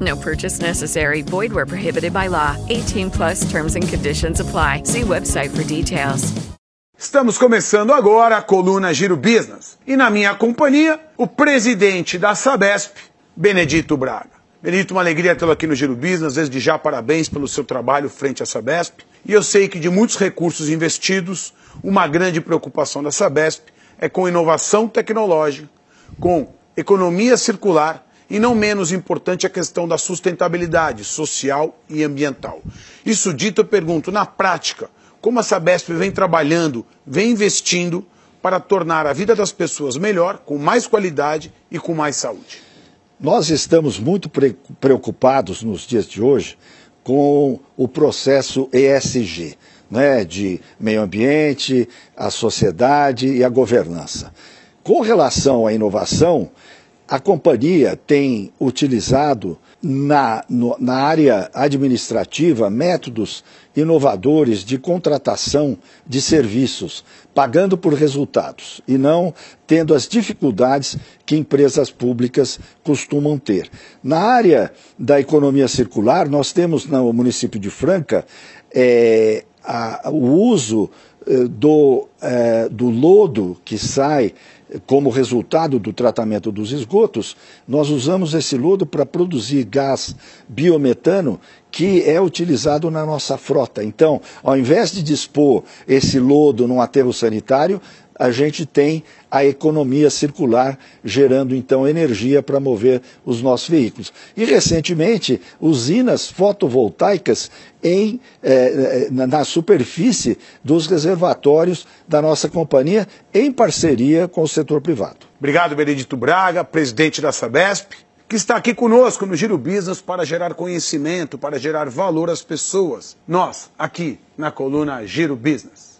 No purchase necessary. Void where prohibited by law. 18 plus terms and conditions apply. See website for details. Estamos começando agora a coluna Giro Business. E na minha companhia, o presidente da Sabesp, Benedito Braga. Benedito, uma alegria tê-lo aqui no Giro Business. Desde já, parabéns pelo seu trabalho frente à Sabesp. E eu sei que de muitos recursos investidos, uma grande preocupação da Sabesp é com inovação tecnológica, com economia circular e não menos importante a questão da sustentabilidade social e ambiental. Isso dito, eu pergunto, na prática, como a Sabesp vem trabalhando, vem investindo para tornar a vida das pessoas melhor, com mais qualidade e com mais saúde? Nós estamos muito preocupados nos dias de hoje com o processo ESG, né, de meio ambiente, a sociedade e a governança. Com relação à inovação, a companhia tem utilizado na, no, na área administrativa métodos inovadores de contratação de serviços, pagando por resultados e não tendo as dificuldades que empresas públicas costumam ter. Na área da economia circular, nós temos no município de Franca é, a, o uso é, do, é, do lodo que sai como resultado do tratamento dos esgotos, nós usamos esse lodo para produzir gás biometano que é utilizado na nossa frota. Então, ao invés de dispor esse lodo num aterro sanitário, a gente tem a economia circular, gerando então energia para mover os nossos veículos. E recentemente, usinas fotovoltaicas em, eh, eh na superfície dos reservatórios da nossa companhia, em parceria com o setor privado. Obrigado, Benedito Braga, presidente da Sabesp, que está aqui conosco no Giro Business para gerar conhecimento, para gerar valor às pessoas. Nós, aqui na coluna Giro Business.